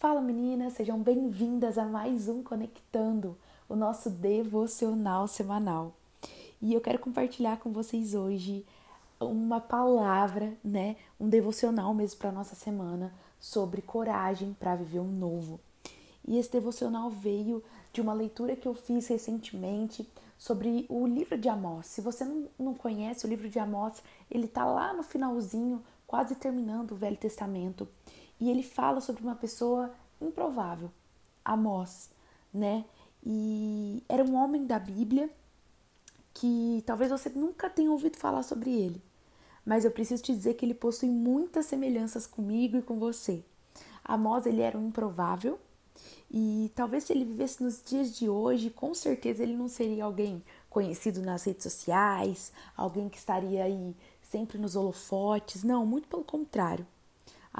Fala meninas, sejam bem-vindas a mais um Conectando, o nosso devocional semanal. E eu quero compartilhar com vocês hoje uma palavra, né, um devocional mesmo para nossa semana sobre coragem para viver um novo. E esse devocional veio de uma leitura que eu fiz recentemente sobre o livro de Amós. Se você não conhece o livro de Amós, ele tá lá no finalzinho, quase terminando o Velho Testamento e ele fala sobre uma pessoa improvável, Amós, né? E era um homem da Bíblia que talvez você nunca tenha ouvido falar sobre ele, mas eu preciso te dizer que ele possui muitas semelhanças comigo e com você. Amós, ele era um improvável e talvez se ele vivesse nos dias de hoje, com certeza ele não seria alguém conhecido nas redes sociais, alguém que estaria aí sempre nos holofotes, não, muito pelo contrário.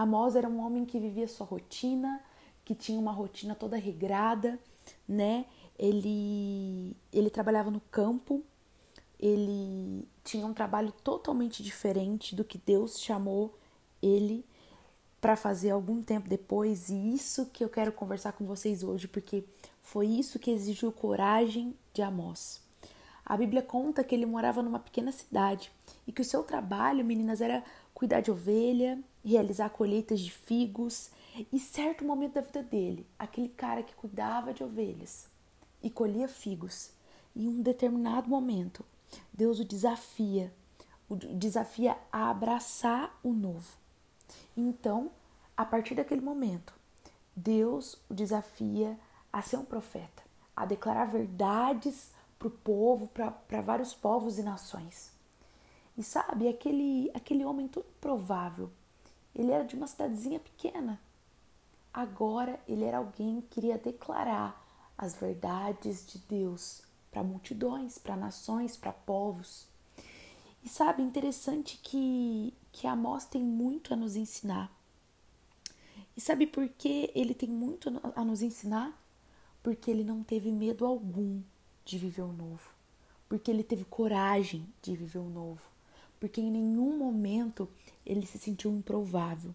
Amós era um homem que vivia sua rotina, que tinha uma rotina toda regrada, né? Ele, ele trabalhava no campo, ele tinha um trabalho totalmente diferente do que Deus chamou ele para fazer algum tempo depois, e isso que eu quero conversar com vocês hoje, porque foi isso que exigiu coragem de Amós. A Bíblia conta que ele morava numa pequena cidade e que o seu trabalho, meninas, era cuidar de ovelha, realizar colheitas de figos e certo momento da vida dele, aquele cara que cuidava de ovelhas e colhia figos, em um determinado momento, Deus o desafia, o desafia a abraçar o novo. Então, a partir daquele momento, Deus o desafia a ser um profeta, a declarar verdades para o povo, para vários povos e nações. E sabe, aquele, aquele homem todo provável, ele era de uma cidadezinha pequena. Agora ele era alguém que queria declarar as verdades de Deus para multidões, para nações, para povos. E sabe, interessante que, que Amós tem muito a nos ensinar. E sabe por que ele tem muito a nos ensinar? Porque ele não teve medo algum de viver o novo. Porque ele teve coragem de viver o novo porque em nenhum momento ele se sentiu improvável.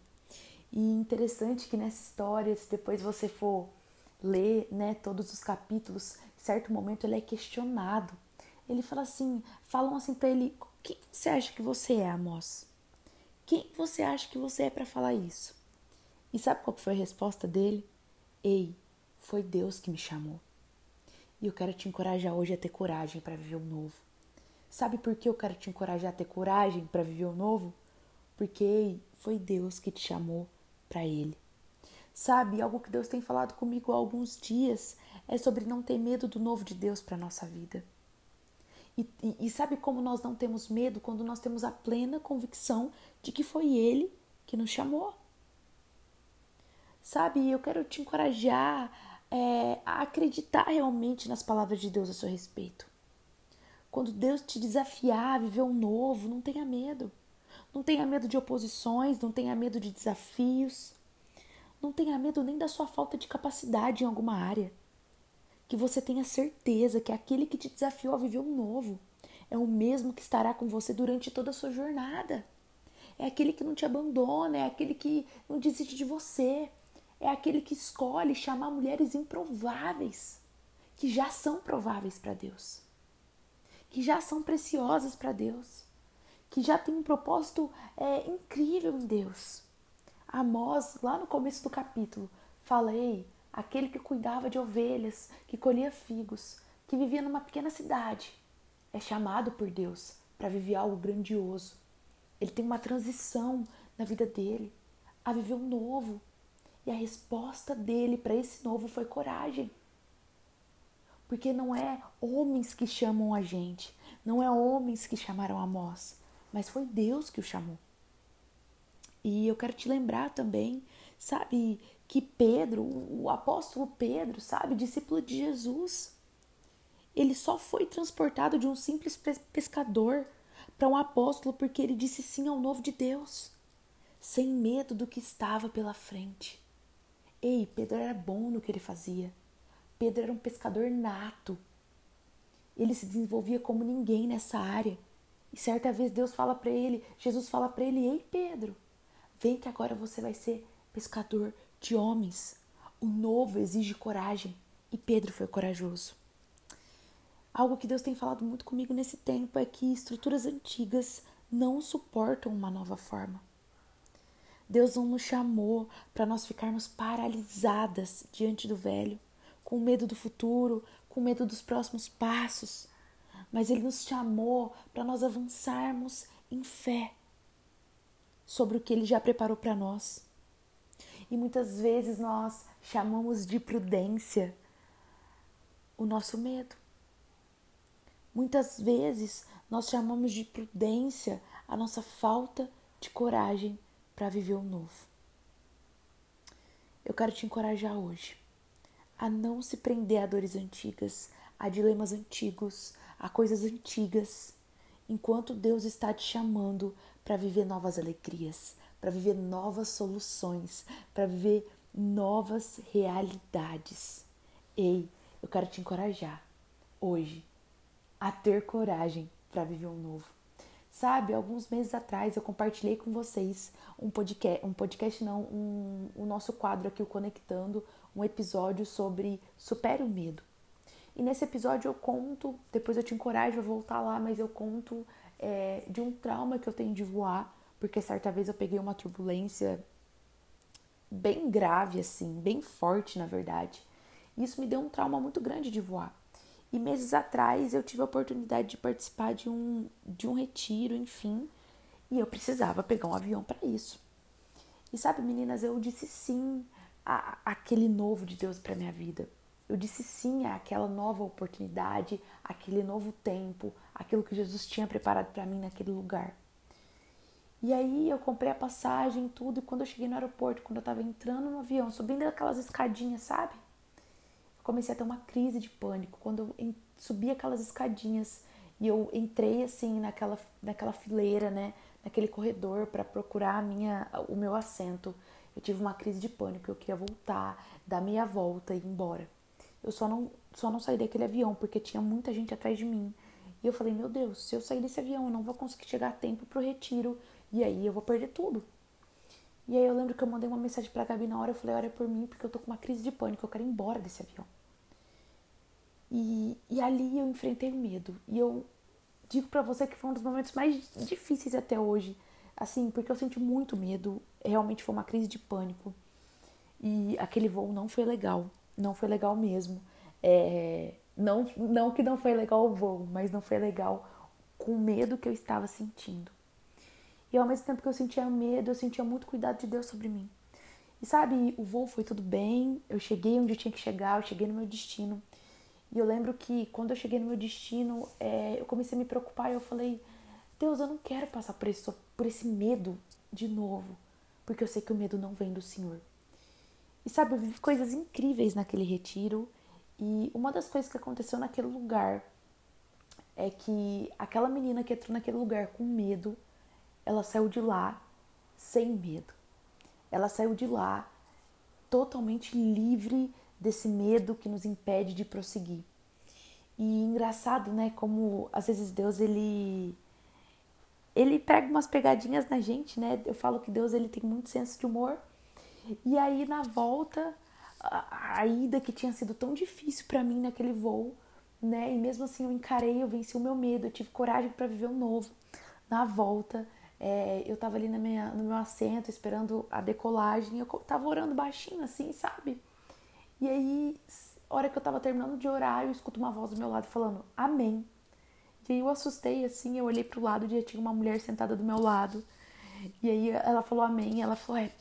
E interessante que nessa história, se depois você for ler, né, todos os capítulos, em certo momento ele é questionado. Ele fala assim, falam assim para ele: "Quem você acha que você é, Amós? Quem você acha que você é para falar isso?" E sabe qual foi a resposta dele? Ei, foi Deus que me chamou. E eu quero te encorajar hoje a ter coragem para viver o novo. Sabe por que eu quero te encorajar a ter coragem para viver o novo? Porque foi Deus que te chamou para Ele. Sabe, algo que Deus tem falado comigo há alguns dias é sobre não ter medo do novo de Deus para nossa vida. E, e, e, sabe como nós não temos medo quando nós temos a plena convicção de que foi Ele que nos chamou? Sabe, eu quero te encorajar é, a acreditar realmente nas palavras de Deus a seu respeito. Quando Deus te desafiar a viver um novo, não tenha medo. Não tenha medo de oposições, não tenha medo de desafios. Não tenha medo nem da sua falta de capacidade em alguma área. Que você tenha certeza que aquele que te desafiou a viver um novo é o mesmo que estará com você durante toda a sua jornada. É aquele que não te abandona, é aquele que não desiste de você. É aquele que escolhe chamar mulheres improváveis, que já são prováveis para Deus que já são preciosas para Deus, que já tem um propósito é, incrível em Deus. Amós, lá no começo do capítulo, fala: Ei, aquele que cuidava de ovelhas, que colhia figos, que vivia numa pequena cidade, é chamado por Deus para viver algo grandioso. Ele tem uma transição na vida dele, a viver um novo. E a resposta dele para esse novo foi coragem. Porque não é homens que chamam a gente, não é homens que chamaram Amós, mas foi Deus que o chamou. E eu quero te lembrar também, sabe, que Pedro, o apóstolo Pedro, sabe, discípulo de Jesus, ele só foi transportado de um simples pescador para um apóstolo porque ele disse sim ao novo de Deus, sem medo do que estava pela frente. Ei, Pedro era bom no que ele fazia. Pedro era um pescador nato. Ele se desenvolvia como ninguém nessa área. E certa vez Deus fala para ele, Jesus fala para ele: "Ei, Pedro, vem que agora você vai ser pescador de homens. O novo exige coragem e Pedro foi corajoso. Algo que Deus tem falado muito comigo nesse tempo é que estruturas antigas não suportam uma nova forma. Deus não nos chamou para nós ficarmos paralisadas diante do velho, com medo do futuro, com medo dos próximos passos, mas Ele nos chamou para nós avançarmos em fé sobre o que Ele já preparou para nós. E muitas vezes nós chamamos de prudência o nosso medo. Muitas vezes nós chamamos de prudência a nossa falta de coragem para viver o novo. Eu quero te encorajar hoje a não se prender a dores antigas, a dilemas antigos, a coisas antigas, enquanto Deus está te chamando para viver novas alegrias, para viver novas soluções, para viver novas realidades. Ei, eu quero te encorajar hoje a ter coragem para viver um novo. Sabe, alguns meses atrás eu compartilhei com vocês um podcast, um podcast não, um, o nosso quadro aqui, o Conectando, um episódio sobre supere o medo. E nesse episódio eu conto, depois eu te encorajo a voltar lá, mas eu conto é, de um trauma que eu tenho de voar, porque certa vez eu peguei uma turbulência bem grave, assim, bem forte na verdade. E isso me deu um trauma muito grande de voar. E meses atrás eu tive a oportunidade de participar de um, de um retiro, enfim, e eu precisava pegar um avião para isso. E sabe, meninas, eu disse sim a, aquele novo de Deus para minha vida. Eu disse sim àquela nova oportunidade, aquele novo tempo, aquilo que Jesus tinha preparado para mim naquele lugar. E aí eu comprei a passagem, tudo, e quando eu cheguei no aeroporto, quando eu tava entrando no avião, subindo aquelas escadinhas, sabe? comecei a ter uma crise de pânico quando eu subi aquelas escadinhas e eu entrei assim naquela, naquela fileira, né, naquele corredor para procurar minha, o meu assento. Eu tive uma crise de pânico, eu queria voltar, dar meia volta e ir embora. Eu só não, só não saí daquele avião porque tinha muita gente atrás de mim. E eu falei, meu Deus, se eu sair desse avião, eu não vou conseguir chegar a tempo pro retiro e aí eu vou perder tudo. E aí eu lembro que eu mandei uma mensagem pra Gabi na hora, eu falei, olha por mim, porque eu tô com uma crise de pânico, eu quero ir embora desse avião. E, e ali eu enfrentei o medo. E eu digo para você que foi um dos momentos mais difíceis até hoje. Assim, porque eu senti muito medo. Realmente foi uma crise de pânico. E aquele voo não foi legal. Não foi legal mesmo. É, não, não que não foi legal o voo, mas não foi legal com o medo que eu estava sentindo. E ao mesmo tempo que eu sentia medo, eu sentia muito cuidado de Deus sobre mim. E sabe, o voo foi tudo bem, eu cheguei onde eu tinha que chegar, eu cheguei no meu destino. E eu lembro que quando eu cheguei no meu destino, é, eu comecei a me preocupar e eu falei: Deus, eu não quero passar por esse, por esse medo de novo, porque eu sei que o medo não vem do Senhor. E sabe, eu vivi coisas incríveis naquele retiro. E uma das coisas que aconteceu naquele lugar é que aquela menina que entrou naquele lugar com medo, ela saiu de lá sem medo. Ela saiu de lá totalmente livre desse medo que nos impede de prosseguir. E engraçado, né, como às vezes Deus ele ele pega umas pegadinhas na gente, né? Eu falo que Deus ele tem muito senso de humor. E aí na volta, a, a ida que tinha sido tão difícil para mim naquele voo, né? E mesmo assim eu encarei, eu venci o meu medo, eu tive coragem para viver o um novo. Na volta, é, eu tava ali na minha, no meu assento esperando a decolagem, eu tava orando baixinho assim, sabe? E aí, hora que eu tava terminando de orar, eu escuto uma voz do meu lado falando Amém. E aí eu assustei assim, eu olhei pro lado e tinha uma mulher sentada do meu lado. E aí ela falou Amém. Ela falou: É,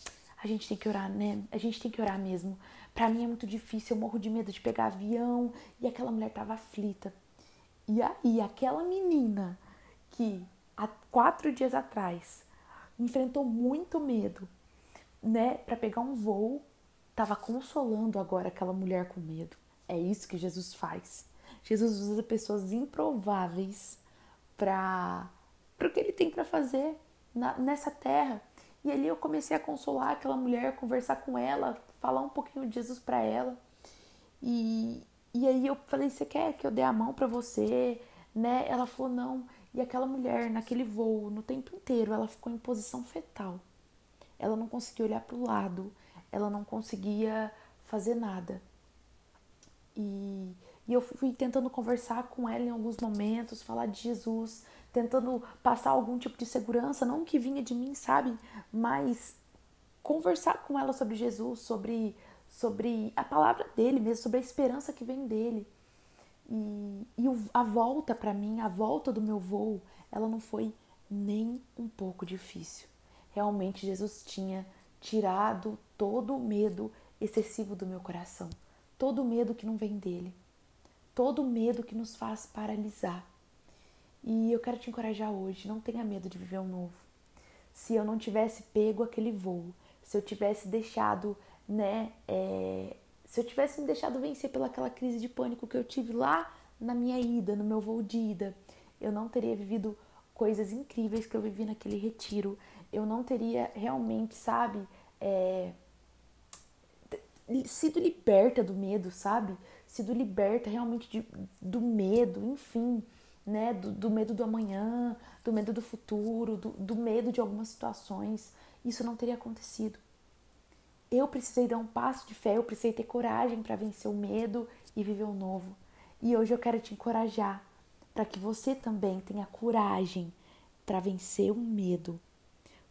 a gente tem que orar, né? A gente tem que orar mesmo. Pra mim é muito difícil, eu morro de medo de pegar avião. E aquela mulher tava aflita. E aí, aquela menina que há quatro dias atrás enfrentou muito medo, né, para pegar um voo estava consolando agora aquela mulher com medo. É isso que Jesus faz. Jesus usa pessoas improváveis para o que ele tem para fazer na, nessa terra. E ali eu comecei a consolar aquela mulher, conversar com ela, falar um pouquinho de Jesus para ela. E, e aí eu falei: Você quer que eu dê a mão para você? Né? Ela falou: Não. E aquela mulher, naquele voo, no tempo inteiro, ela ficou em posição fetal. Ela não conseguia olhar para o lado ela não conseguia fazer nada. E, e eu fui tentando conversar com ela em alguns momentos, falar de Jesus, tentando passar algum tipo de segurança, não que vinha de mim, sabe? Mas conversar com ela sobre Jesus, sobre, sobre a palavra dele mesmo, sobre a esperança que vem dele. E, e a volta para mim, a volta do meu voo, ela não foi nem um pouco difícil. Realmente Jesus tinha tirado todo o medo excessivo do meu coração, todo o medo que não vem dele, todo o medo que nos faz paralisar. E eu quero te encorajar hoje, não tenha medo de viver um novo. Se eu não tivesse pego aquele voo, se eu tivesse deixado, né, é, se eu tivesse me deixado vencer pelaquela crise de pânico que eu tive lá na minha ida, no meu voo de ida, eu não teria vivido coisas incríveis que eu vivi naquele retiro. Eu não teria realmente, sabe, é, sido liberta do medo, sabe? Sido liberta realmente de, do medo, enfim, né? Do, do, medo do amanhã, do medo do futuro, do, do medo de algumas situações. Isso não teria acontecido. Eu precisei dar um passo de fé, eu precisei ter coragem para vencer o medo e viver o novo. E hoje eu quero te encorajar para que você também tenha coragem para vencer o medo,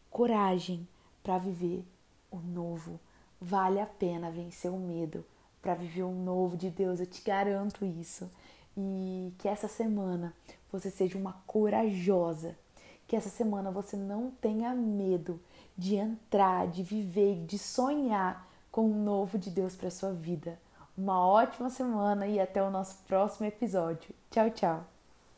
coragem para viver o novo. Vale a pena vencer o medo para viver o novo de Deus, eu te garanto isso. E que essa semana você seja uma corajosa, que essa semana você não tenha medo de entrar, de viver, de sonhar com o novo de Deus para sua vida. Uma ótima semana e até o nosso próximo episódio. Tchau, tchau.